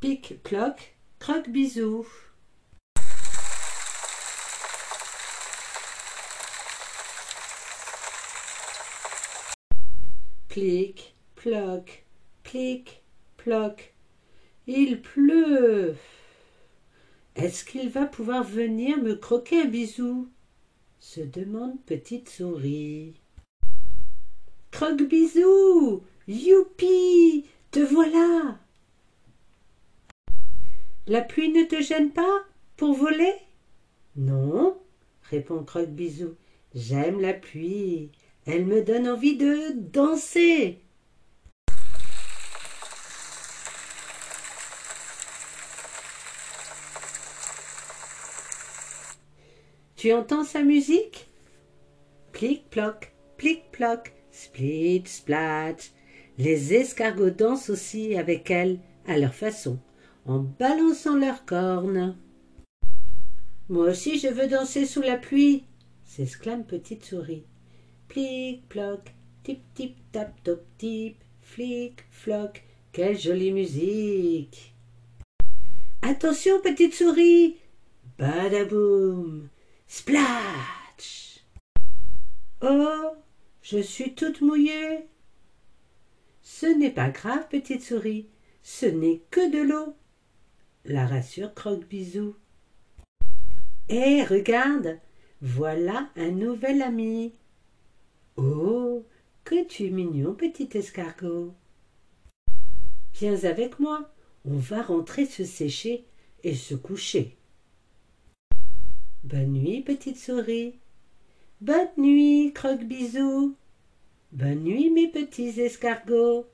Pic, ploc, croque, bisou. Plic, ploc, plic, ploc. Il pleut. Est-ce qu'il va pouvoir venir me croquer un bisou? se demande Petite Souris. Croque-bisou Youpi Te voilà La pluie ne te gêne pas pour voler? Non, répond Croque-bisou. J'aime la pluie. Elle me donne envie de danser. Tu entends sa musique? Plic-ploc, plic-ploc, split, splat. Les escargots dansent aussi avec elle, à leur façon, en balançant leurs cornes. Moi aussi je veux danser sous la pluie, s'exclame Petite Souris. Plic-ploc, tip-tip-tap-top-tip, flic-floc, quelle jolie musique. Attention, Petite Souris Badaboum Splatch Oh Je suis toute mouillée. Ce n'est pas grave, petite souris, ce n'est que de l'eau. La rassure Croque-Bisou. Eh, regarde, voilà un nouvel ami. Oh, que tu es mignon, petit escargot. Viens avec moi, on va rentrer se sécher et se coucher. Bonne nuit, petite souris. Bonne nuit, croque-bisou. Bonne nuit, mes petits escargots.